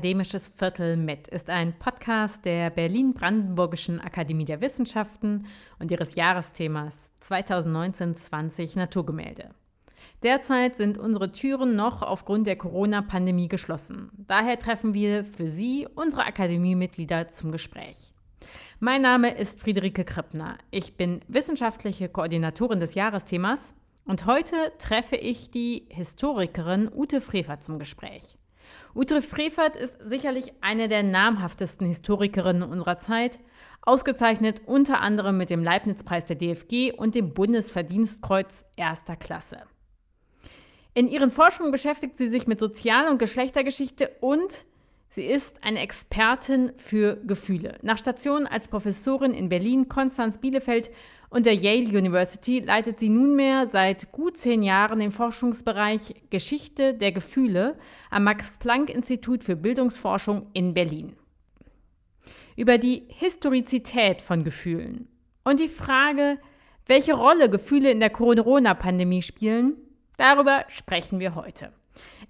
Akademisches Viertel mit ist ein Podcast der Berlin-Brandenburgischen Akademie der Wissenschaften und ihres Jahresthemas 2019-20 Naturgemälde. Derzeit sind unsere Türen noch aufgrund der Corona-Pandemie geschlossen. Daher treffen wir für Sie, unsere Akademiemitglieder, zum Gespräch. Mein Name ist Friederike Krippner. Ich bin wissenschaftliche Koordinatorin des Jahresthemas und heute treffe ich die Historikerin Ute Frefer zum Gespräch. Ute Frevert ist sicherlich eine der namhaftesten Historikerinnen unserer Zeit, ausgezeichnet unter anderem mit dem Leibniz-Preis der DFG und dem Bundesverdienstkreuz erster Klasse. In ihren Forschungen beschäftigt sie sich mit Sozial- und Geschlechtergeschichte und sie ist eine Expertin für Gefühle. Nach Stationen als Professorin in Berlin, Konstanz, Bielefeld und der Yale University leitet sie nunmehr seit gut zehn Jahren den Forschungsbereich Geschichte der Gefühle am Max-Planck-Institut für Bildungsforschung in Berlin. Über die Historizität von Gefühlen und die Frage, welche Rolle Gefühle in der Corona-Pandemie spielen, darüber sprechen wir heute.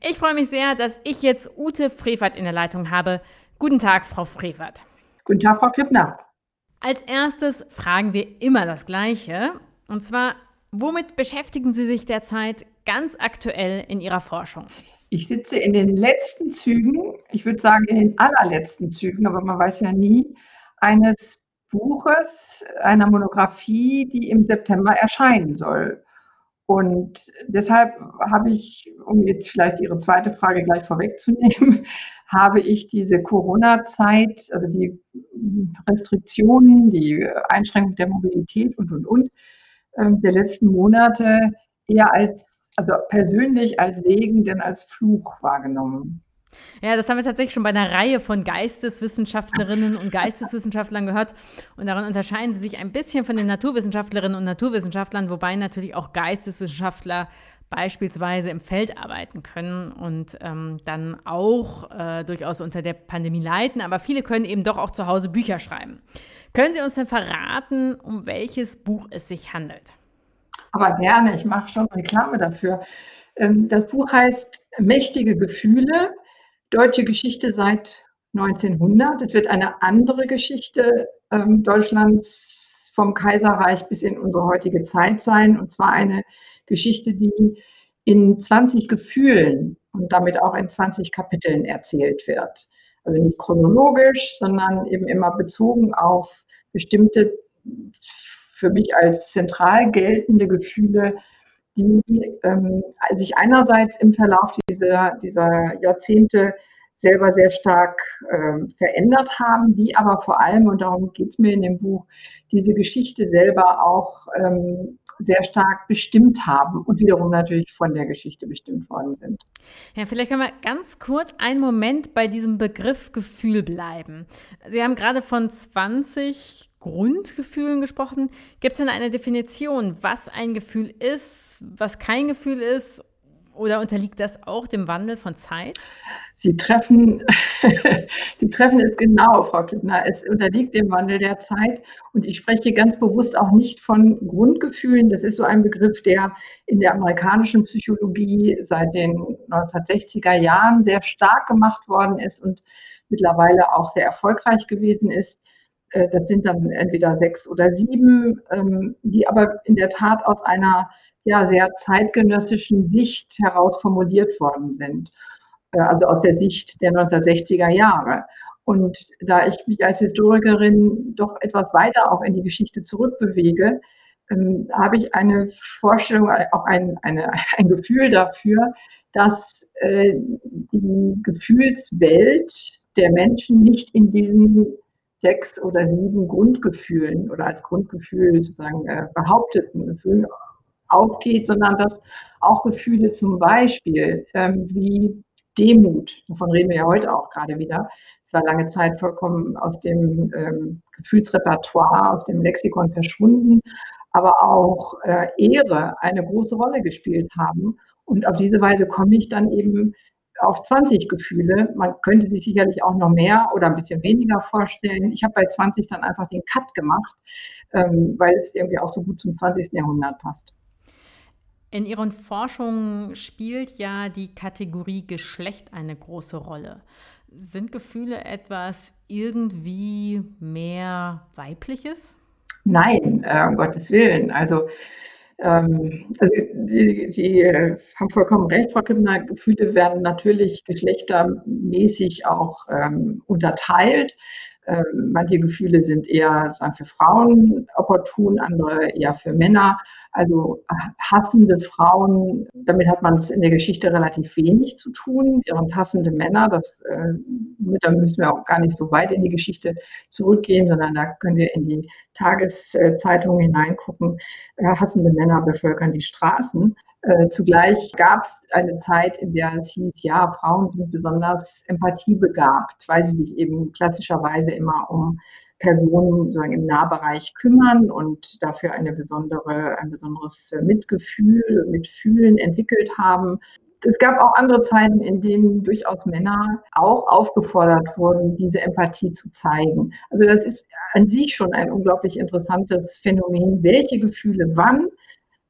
Ich freue mich sehr, dass ich jetzt Ute Frevert in der Leitung habe. Guten Tag, Frau Frevert. Guten Tag, Frau Kippner. Als erstes fragen wir immer das Gleiche. Und zwar, womit beschäftigen Sie sich derzeit ganz aktuell in Ihrer Forschung? Ich sitze in den letzten Zügen, ich würde sagen in den allerletzten Zügen, aber man weiß ja nie, eines Buches, einer Monographie, die im September erscheinen soll. Und deshalb habe ich, um jetzt vielleicht Ihre zweite Frage gleich vorwegzunehmen, habe ich diese Corona-Zeit, also die Restriktionen, die Einschränkung der Mobilität und, und, und, ähm, der letzten Monate eher als, also persönlich als Segen, denn als Fluch wahrgenommen. Ja, das haben wir tatsächlich schon bei einer Reihe von Geisteswissenschaftlerinnen und Geisteswissenschaftlern gehört. Und daran unterscheiden sie sich ein bisschen von den Naturwissenschaftlerinnen und Naturwissenschaftlern, wobei natürlich auch Geisteswissenschaftler beispielsweise im Feld arbeiten können und ähm, dann auch äh, durchaus unter der Pandemie leiden. Aber viele können eben doch auch zu Hause Bücher schreiben. Können Sie uns denn verraten, um welches Buch es sich handelt? Aber gerne, ich mache schon Reklame dafür. Ähm, das Buch heißt Mächtige Gefühle, deutsche Geschichte seit 1900. Es wird eine andere Geschichte ähm, Deutschlands vom Kaiserreich bis in unsere heutige Zeit sein, und zwar eine Geschichte, die in 20 Gefühlen und damit auch in 20 Kapiteln erzählt wird. Also nicht chronologisch, sondern eben immer bezogen auf bestimmte für mich als zentral geltende Gefühle, die ähm, sich einerseits im Verlauf dieser, dieser Jahrzehnte selber sehr stark ähm, verändert haben, die aber vor allem, und darum geht es mir in dem Buch, diese Geschichte selber auch ähm, sehr stark bestimmt haben und wiederum natürlich von der Geschichte bestimmt worden sind. Ja, vielleicht können wir ganz kurz einen Moment bei diesem Begriff Gefühl bleiben. Sie haben gerade von 20 Grundgefühlen gesprochen. Gibt es denn eine Definition, was ein Gefühl ist, was kein Gefühl ist? Oder unterliegt das auch dem Wandel von Zeit? Sie treffen, Sie treffen es genau, Frau Kittner. Es unterliegt dem Wandel der Zeit. Und ich spreche ganz bewusst auch nicht von Grundgefühlen. Das ist so ein Begriff, der in der amerikanischen Psychologie seit den 1960er Jahren sehr stark gemacht worden ist und mittlerweile auch sehr erfolgreich gewesen ist. Äh, das sind dann entweder sechs oder sieben, ähm, die aber in der Tat aus einer ja, sehr zeitgenössischen Sicht heraus formuliert worden sind. Äh, also aus der Sicht der 1960er Jahre. Und da ich mich als Historikerin doch etwas weiter auch in die Geschichte zurückbewege, ähm, habe ich eine Vorstellung, auch ein, eine, ein Gefühl dafür, dass äh, die Gefühlswelt der Menschen nicht in diesen sechs oder sieben Grundgefühlen oder als Grundgefühl sozusagen äh, behaupteten Gefühlen aufgeht, sondern dass auch Gefühle zum Beispiel ähm, wie Demut, davon reden wir ja heute auch gerade wieder, es war lange Zeit vollkommen aus dem ähm, Gefühlsrepertoire, aus dem Lexikon verschwunden, aber auch äh, Ehre eine große Rolle gespielt haben. Und auf diese Weise komme ich dann eben auf 20 Gefühle. Man könnte sich sicherlich auch noch mehr oder ein bisschen weniger vorstellen. Ich habe bei 20 dann einfach den Cut gemacht, ähm, weil es irgendwie auch so gut zum 20. Jahrhundert passt. In Ihren Forschungen spielt ja die Kategorie Geschlecht eine große Rolle. Sind Gefühle etwas irgendwie mehr weibliches? Nein, äh, um Gottes Willen. Also ähm, also Sie, Sie äh, haben vollkommen recht, Frau Kippner. Gefühle werden natürlich geschlechtermäßig auch ähm, unterteilt. Ähm, manche Gefühle sind eher sagen, für Frauen opportun, andere eher für Männer. Also hassende Frauen, damit hat man es in der Geschichte relativ wenig zu tun, während hassende Männer, das, äh, da müssen wir auch gar nicht so weit in die Geschichte zurückgehen, sondern da können wir in die Tageszeitungen hineingucken. Äh, hassende Männer bevölkern die Straßen. Äh, zugleich gab es eine Zeit, in der es hieß, ja, Frauen sind besonders empathiebegabt, weil sie sich eben klassischerweise immer um Personen sozusagen im Nahbereich kümmern und dafür eine besondere, ein besonderes Mitgefühl, Mitfühlen entwickelt haben. Es gab auch andere Zeiten, in denen durchaus Männer auch aufgefordert wurden, diese Empathie zu zeigen. Also das ist an sich schon ein unglaublich interessantes Phänomen, welche Gefühle wann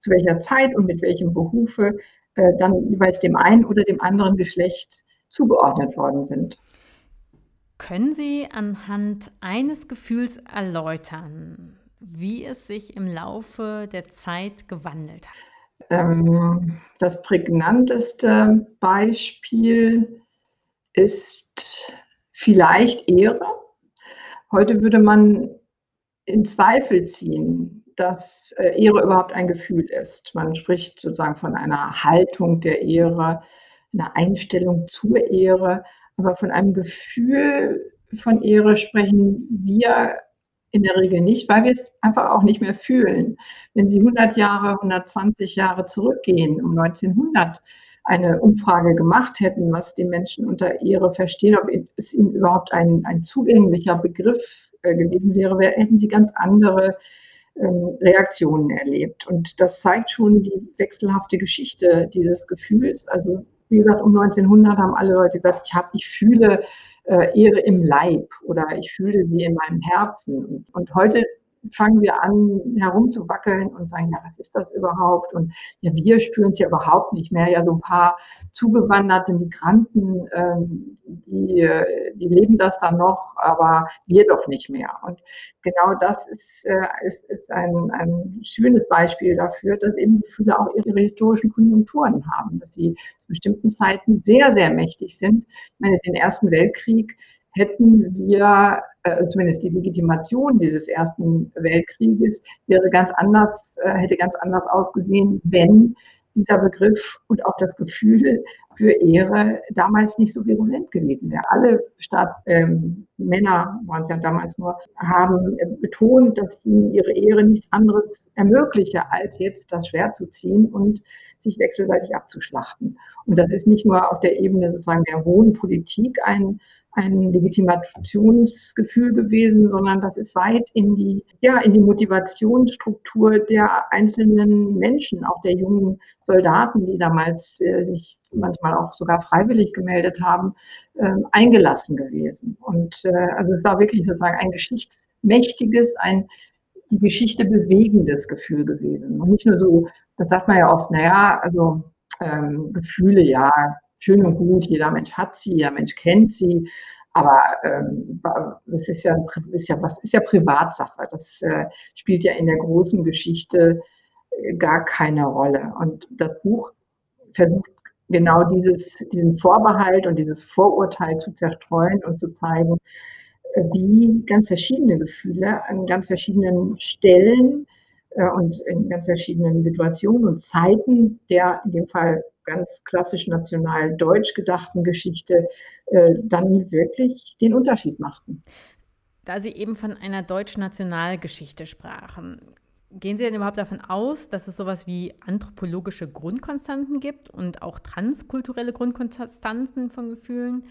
zu welcher Zeit und mit welchem Behufe äh, dann jeweils dem einen oder dem anderen Geschlecht zugeordnet worden sind. Können Sie anhand eines Gefühls erläutern, wie es sich im Laufe der Zeit gewandelt hat? Ähm, das prägnanteste Beispiel ist vielleicht Ehre. Heute würde man in Zweifel ziehen, dass äh, Ehre überhaupt ein Gefühl ist. Man spricht sozusagen von einer Haltung der Ehre, einer Einstellung zur Ehre, aber von einem Gefühl von Ehre sprechen wir in der Regel nicht, weil wir es einfach auch nicht mehr fühlen. Wenn Sie 100 Jahre, 120 Jahre zurückgehen, um 1900 eine Umfrage gemacht hätten, was die Menschen unter Ehre verstehen, ob es ihnen überhaupt ein, ein zugänglicher Begriff äh, gewesen wäre, hätten sie ganz andere Reaktionen erlebt. Und das zeigt schon die wechselhafte Geschichte dieses Gefühls. Also wie gesagt, um 1900 haben alle Leute gesagt, ich, hab, ich fühle äh, Ehre im Leib oder ich fühle sie in meinem Herzen. Und heute fangen wir an, herumzuwackeln und sagen, ja, was ist das überhaupt? Und ja, wir spüren es ja überhaupt nicht mehr. Ja, so ein paar zugewanderte Migranten, ähm, die, die leben das dann noch, aber wir doch nicht mehr. Und genau das ist, äh, ist, ist ein, ein schönes Beispiel dafür, dass eben Gefühle auch ihre historischen Konjunkturen haben, dass sie zu bestimmten Zeiten sehr, sehr mächtig sind. Ich meine, den Ersten Weltkrieg hätten wir, äh, zumindest die Legitimation dieses Ersten Weltkrieges, wäre ganz anders, äh, hätte ganz anders ausgesehen, wenn dieser Begriff und auch das Gefühl für Ehre damals nicht so virulent gewesen wäre. Alle Staatsmänner, ähm, waren es ja damals nur, haben äh, betont, dass ihnen ihre Ehre nichts anderes ermögliche, als jetzt das Schwert zu ziehen und sich wechselseitig abzuschlachten. Und das ist nicht nur auf der Ebene sozusagen der hohen Politik ein ein Legitimationsgefühl gewesen, sondern das ist weit in die, ja, in die Motivationsstruktur der einzelnen Menschen, auch der jungen Soldaten, die damals äh, sich manchmal auch sogar freiwillig gemeldet haben, äh, eingelassen gewesen. Und äh, also es war wirklich sozusagen ein geschichtsmächtiges, ein die Geschichte bewegendes Gefühl gewesen. Und nicht nur so, das sagt man ja oft, naja, also ähm, Gefühle, ja, schön und gut, jeder Mensch hat sie, jeder Mensch kennt sie. Aber ähm, das ist ja, ist ja, was ist ja Privatsache. Das äh, spielt ja in der großen Geschichte äh, gar keine Rolle. Und das Buch versucht genau dieses, diesen Vorbehalt und dieses Vorurteil zu zerstreuen und zu zeigen, äh, wie ganz verschiedene Gefühle an ganz verschiedenen Stellen äh, und in ganz verschiedenen Situationen und Zeiten der in dem Fall ganz klassisch national deutsch gedachten Geschichte äh, dann wirklich den Unterschied machten. Da Sie eben von einer deutsch-Nationalgeschichte sprachen, gehen Sie denn überhaupt davon aus, dass es sowas wie anthropologische Grundkonstanten gibt und auch transkulturelle Grundkonstanten von Gefühlen?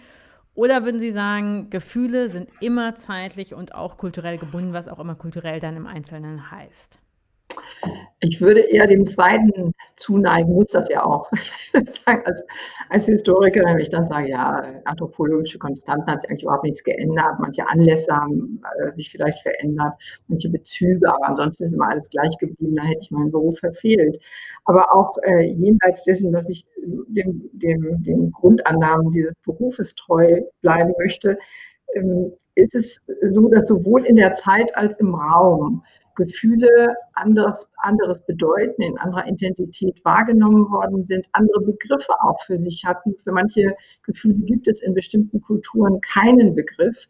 Oder würden Sie sagen, Gefühle sind immer zeitlich und auch kulturell gebunden, was auch immer kulturell dann im Einzelnen heißt? Ich würde eher dem Zweiten zuneigen, muss das ja auch. als, als Historikerin, wenn ich dann sage, ja, anthropologische Konstanten hat sich eigentlich überhaupt nichts geändert. Manche Anlässe haben äh, sich vielleicht verändert, manche Bezüge, aber ansonsten ist immer alles gleich geblieben. Da hätte ich meinen Beruf verfehlt. Aber auch äh, jenseits dessen, dass ich dem, dem, den Grundannahmen dieses Berufes treu bleiben möchte, ähm, ist es so, dass sowohl in der Zeit als im Raum Gefühle anderes, anderes bedeuten, in anderer Intensität wahrgenommen worden sind, andere Begriffe auch für sich hatten. Für manche Gefühle gibt es in bestimmten Kulturen keinen Begriff.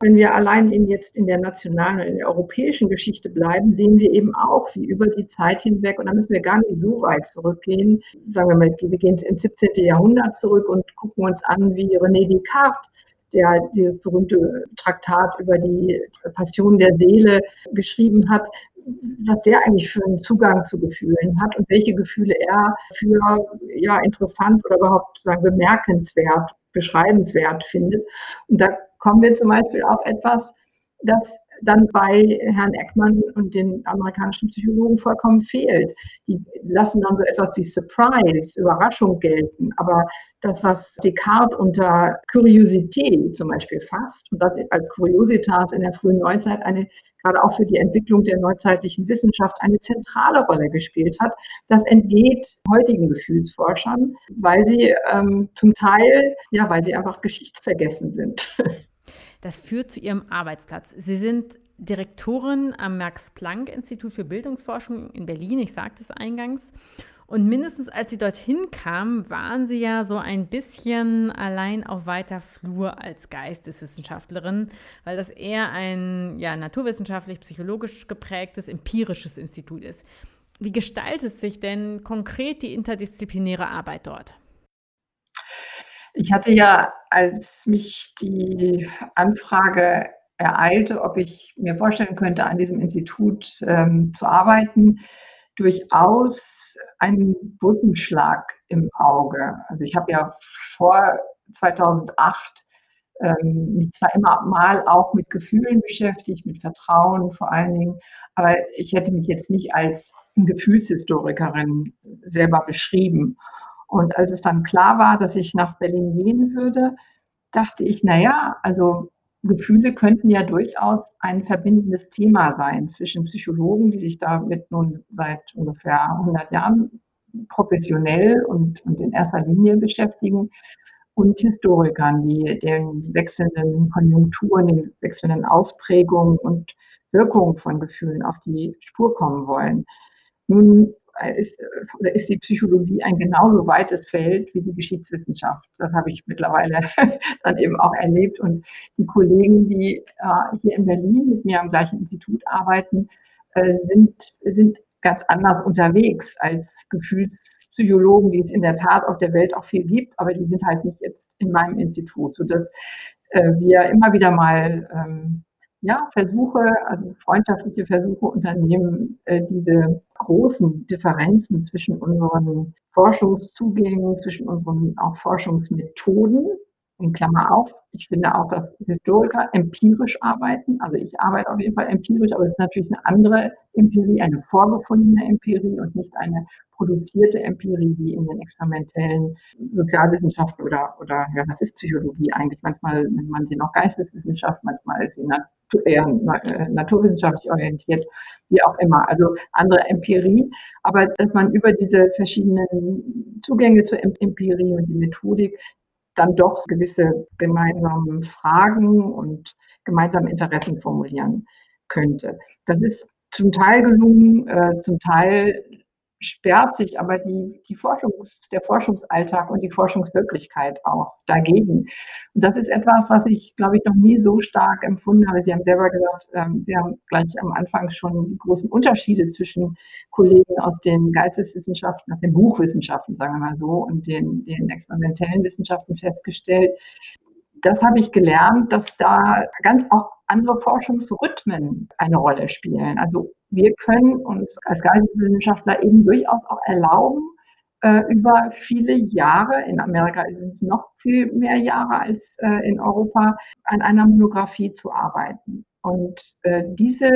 Wenn wir allein in jetzt in der nationalen und in der europäischen Geschichte bleiben, sehen wir eben auch, wie über die Zeit hinweg, und da müssen wir gar nicht so weit zurückgehen, sagen wir mal, wir gehen ins 17. Jahrhundert zurück und gucken uns an, wie René Descartes der dieses berühmte Traktat über die Passion der Seele geschrieben hat, was der eigentlich für einen Zugang zu Gefühlen hat und welche Gefühle er für ja, interessant oder überhaupt sagen, bemerkenswert, beschreibenswert findet. Und da kommen wir zum Beispiel auf etwas, das dann bei Herrn Eckmann und den amerikanischen Psychologen vollkommen fehlt. Die lassen dann so etwas wie Surprise, Überraschung gelten. Aber das, was Descartes unter Curiosität zum Beispiel fasst und das als Curiositas in der frühen Neuzeit eine gerade auch für die Entwicklung der neuzeitlichen Wissenschaft eine zentrale Rolle gespielt hat. Das entgeht heutigen Gefühlsforschern, weil sie ähm, zum Teil, ja, weil sie einfach geschichtsvergessen sind. Das führt zu Ihrem Arbeitsplatz. Sie sind Direktorin am Max-Planck-Institut für Bildungsforschung in Berlin, ich sagte es eingangs. Und mindestens als Sie dorthin kamen, waren Sie ja so ein bisschen allein auf weiter Flur als Geisteswissenschaftlerin, weil das eher ein ja, naturwissenschaftlich-psychologisch geprägtes, empirisches Institut ist. Wie gestaltet sich denn konkret die interdisziplinäre Arbeit dort? Ich hatte ja, als mich die Anfrage ereilte, ob ich mir vorstellen könnte, an diesem Institut ähm, zu arbeiten, durchaus einen Brückenschlag im Auge. Also ich habe ja vor 2008 ähm, mich zwar immer mal auch mit Gefühlen beschäftigt, mit Vertrauen vor allen Dingen, aber ich hätte mich jetzt nicht als Gefühlshistorikerin selber beschrieben. Und als es dann klar war, dass ich nach Berlin gehen würde, dachte ich, naja, also Gefühle könnten ja durchaus ein verbindendes Thema sein zwischen Psychologen, die sich damit nun seit ungefähr 100 Jahren professionell und, und in erster Linie beschäftigen, und Historikern, die den wechselnden Konjunkturen, den wechselnden Ausprägungen und Wirkungen von Gefühlen auf die Spur kommen wollen. Nun ist, oder ist die Psychologie ein genauso weites Feld wie die Geschichtswissenschaft. Das habe ich mittlerweile dann eben auch erlebt. Und die Kollegen, die äh, hier in Berlin mit mir am gleichen Institut arbeiten, äh, sind, sind ganz anders unterwegs als Gefühlspsychologen, die es in der Tat auf der Welt auch viel gibt, aber die sind halt nicht jetzt in meinem Institut, sodass äh, wir immer wieder mal ähm, ja, Versuche, also freundschaftliche Versuche unternehmen, äh, diese großen Differenzen zwischen unseren Forschungszugängen, zwischen unseren auch Forschungsmethoden in Klammer auf. Ich finde auch, dass Historiker empirisch arbeiten. Also ich arbeite auf jeden Fall empirisch, aber es ist natürlich eine andere Empirie, eine vorgefundene Empirie und nicht eine produzierte Empirie wie in den experimentellen Sozialwissenschaften oder, oder ja, was ist Psychologie eigentlich? Manchmal nennt man sie noch Geisteswissenschaft, manchmal ist sie eher äh, naturwissenschaftlich orientiert, wie auch immer. Also andere Empirie, aber dass man über diese verschiedenen Zugänge zur Empirie und die Methodik dann doch gewisse gemeinsame Fragen und gemeinsame Interessen formulieren könnte. Das ist zum Teil gelungen, äh, zum Teil sperrt sich aber die, die Forschungs-, der Forschungsalltag und die Forschungswirklichkeit auch dagegen. Und das ist etwas, was ich, glaube ich, noch nie so stark empfunden habe. Sie haben selber gesagt, ähm, Sie haben gleich am Anfang schon die großen Unterschiede zwischen Kollegen aus den Geisteswissenschaften, aus den Buchwissenschaften, sagen wir mal so, und den, den experimentellen Wissenschaften festgestellt. Das habe ich gelernt, dass da ganz auch andere Forschungsrhythmen eine Rolle spielen. Also wir können uns als Geisteswissenschaftler eben durchaus auch erlauben, äh, über viele Jahre, in Amerika sind es noch viel mehr Jahre als äh, in Europa, an einer Monographie zu arbeiten. Und äh, diese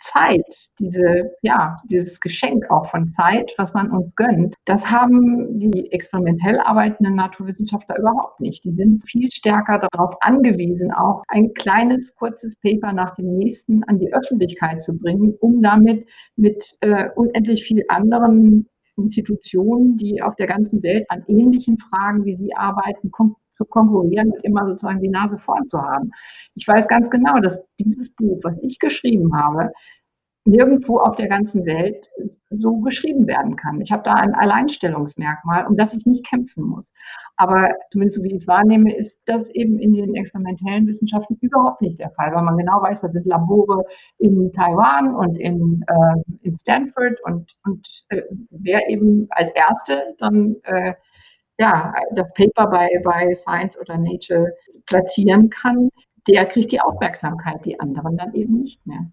Zeit, diese, ja, dieses Geschenk auch von Zeit, was man uns gönnt, das haben die experimentell arbeitenden Naturwissenschaftler überhaupt nicht. Die sind viel stärker darauf angewiesen, auch ein kleines, kurzes Paper nach dem nächsten an die Öffentlichkeit zu bringen, um damit mit äh, unendlich viel anderen Institutionen, die auf der ganzen Welt an ähnlichen Fragen wie Sie arbeiten, zu konkurrieren und immer sozusagen die Nase vorn zu haben. Ich weiß ganz genau, dass dieses Buch, was ich geschrieben habe, nirgendwo auf der ganzen Welt so geschrieben werden kann. Ich habe da ein Alleinstellungsmerkmal, um das ich nicht kämpfen muss. Aber zumindest so wie ich es wahrnehme, ist das eben in den experimentellen Wissenschaften überhaupt nicht der Fall, weil man genau weiß, da sind Labore in Taiwan und in, äh, in Stanford und, und äh, wer eben als Erste dann äh, ja, das Paper bei, bei Science oder Nature platzieren kann, der kriegt die Aufmerksamkeit, die anderen dann eben nicht mehr.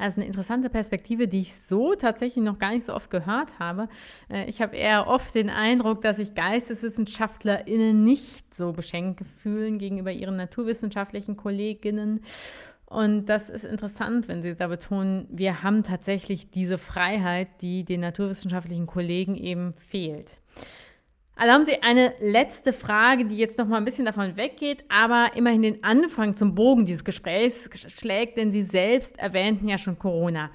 Also eine interessante Perspektive, die ich so tatsächlich noch gar nicht so oft gehört habe. Äh, ich habe eher oft den Eindruck, dass sich GeisteswissenschaftlerInnen nicht so beschenkt fühlen gegenüber ihren naturwissenschaftlichen Kolleginnen. Und das ist interessant, wenn Sie da betonen, wir haben tatsächlich diese Freiheit, die den naturwissenschaftlichen Kollegen eben fehlt. Erlauben Sie eine letzte Frage, die jetzt noch mal ein bisschen davon weggeht, aber immerhin den Anfang zum Bogen dieses Gesprächs schlägt, denn Sie selbst erwähnten ja schon Corona.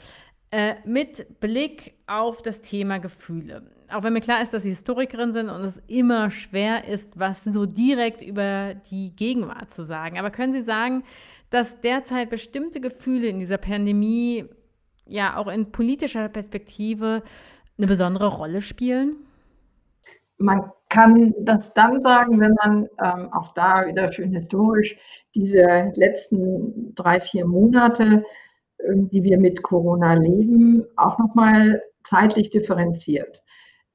Äh, mit Blick auf das Thema Gefühle. Auch wenn mir klar ist, dass Sie Historikerin sind und es immer schwer ist, was so direkt über die Gegenwart zu sagen. Aber können Sie sagen, dass derzeit bestimmte Gefühle in dieser Pandemie ja auch in politischer Perspektive eine besondere Rolle spielen? Man kann das dann sagen, wenn man ähm, auch da wieder schön historisch diese letzten drei, vier Monate, äh, die wir mit Corona leben, auch nochmal zeitlich differenziert.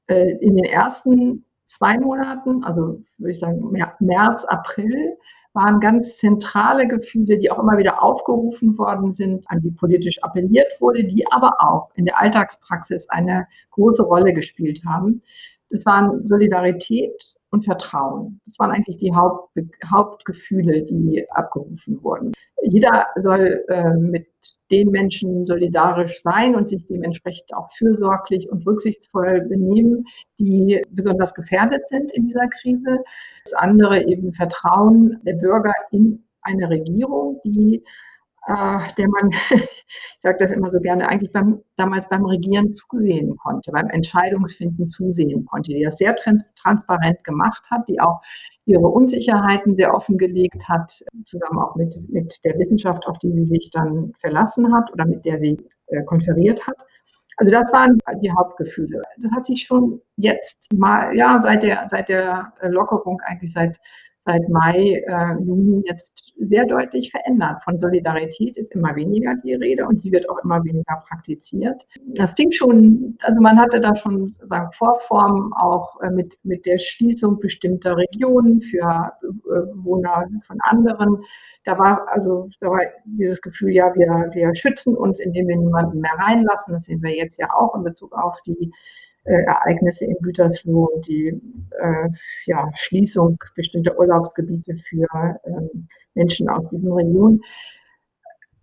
Äh, in den ersten zwei Monaten, also würde ich sagen März, April, waren ganz zentrale Gefühle, die auch immer wieder aufgerufen worden sind, an die politisch appelliert wurde, die aber auch in der Alltagspraxis eine große Rolle gespielt haben. Das waren Solidarität und Vertrauen. Das waren eigentlich die Haupt, Hauptgefühle, die abgerufen wurden. Jeder soll äh, mit den Menschen solidarisch sein und sich dementsprechend auch fürsorglich und rücksichtsvoll benehmen, die besonders gefährdet sind in dieser Krise. Das andere eben Vertrauen der Bürger in eine Regierung, die äh, der man, ich sage das immer so gerne, eigentlich beim, damals beim Regieren zusehen konnte, beim Entscheidungsfinden zusehen konnte, die das sehr trans transparent gemacht hat, die auch ihre Unsicherheiten sehr offengelegt hat, zusammen auch mit, mit der Wissenschaft, auf die sie sich dann verlassen hat oder mit der sie äh, konferiert hat. Also das waren die Hauptgefühle. Das hat sich schon jetzt mal, ja, seit der, seit der Lockerung, eigentlich seit seit Mai, äh, Juni jetzt sehr deutlich verändert. Von Solidarität ist immer weniger die Rede und sie wird auch immer weniger praktiziert. Das fing schon, also man hatte da schon sagen, Vorformen auch äh, mit, mit der Schließung bestimmter Regionen für äh, Bewohner von anderen. Da war also da war dieses Gefühl, ja, wir, wir schützen uns, indem wir niemanden mehr reinlassen. Das sehen wir jetzt ja auch in Bezug auf die äh, Ereignisse in Gütersloh die äh, ja, Schließung bestimmter Urlaubsgebiete für ähm, Menschen aus diesen Regionen.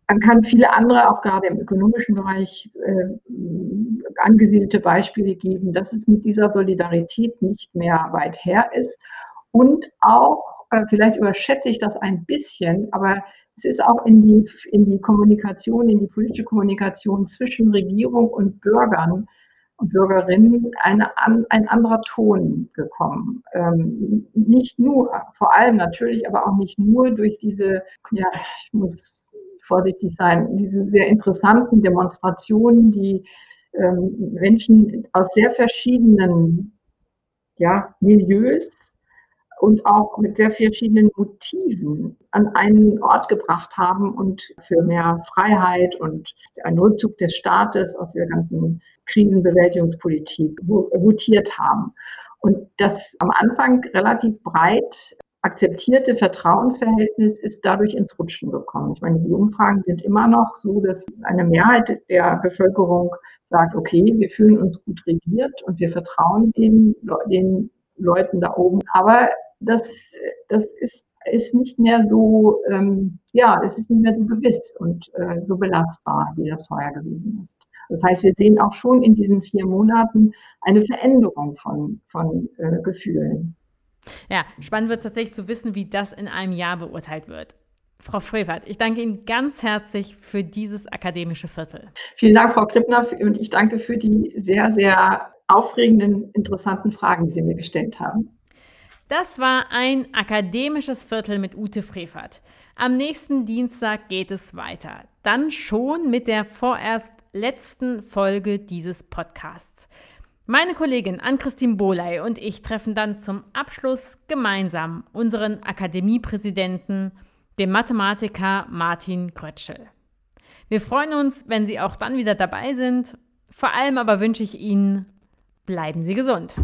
Man kann viele andere, auch gerade im ökonomischen Bereich, äh, angesiedelte Beispiele geben, dass es mit dieser Solidarität nicht mehr weit her ist. Und auch, äh, vielleicht überschätze ich das ein bisschen, aber es ist auch in die, in die Kommunikation, in die politische Kommunikation zwischen Regierung und Bürgern und Bürgerinnen eine, ein anderer Ton gekommen. Ähm, nicht nur, vor allem natürlich, aber auch nicht nur durch diese, ja, ich muss vorsichtig sein, diese sehr interessanten Demonstrationen, die ähm, Menschen aus sehr verschiedenen ja, Milieus und auch mit sehr verschiedenen Motiven an einen Ort gebracht haben und für mehr Freiheit und einen Rückzug des Staates aus der ganzen Krisenbewältigungspolitik votiert haben. Und das am Anfang relativ breit akzeptierte Vertrauensverhältnis ist dadurch ins Rutschen gekommen. Ich meine, die Umfragen sind immer noch so, dass eine Mehrheit der Bevölkerung sagt, okay, wir fühlen uns gut regiert und wir vertrauen den, den Leuten da oben. Aber das, das ist ist nicht mehr so, ähm, ja, es ist nicht mehr so gewiss und äh, so belastbar, wie das vorher gewesen ist. Das heißt, wir sehen auch schon in diesen vier Monaten eine Veränderung von, von äh, Gefühlen. Ja, spannend wird es tatsächlich zu wissen, wie das in einem Jahr beurteilt wird. Frau Frevert, ich danke Ihnen ganz herzlich für dieses akademische Viertel. Vielen Dank, Frau Krippner, und ich danke für die sehr, sehr aufregenden, interessanten Fragen, die Sie mir gestellt haben. Das war ein akademisches Viertel mit Ute Frevert. Am nächsten Dienstag geht es weiter. Dann schon mit der vorerst letzten Folge dieses Podcasts. Meine Kollegin Ann-Christine Boley und ich treffen dann zum Abschluss gemeinsam unseren Akademiepräsidenten, dem Mathematiker Martin Grötschel. Wir freuen uns, wenn Sie auch dann wieder dabei sind. Vor allem aber wünsche ich Ihnen, bleiben Sie gesund.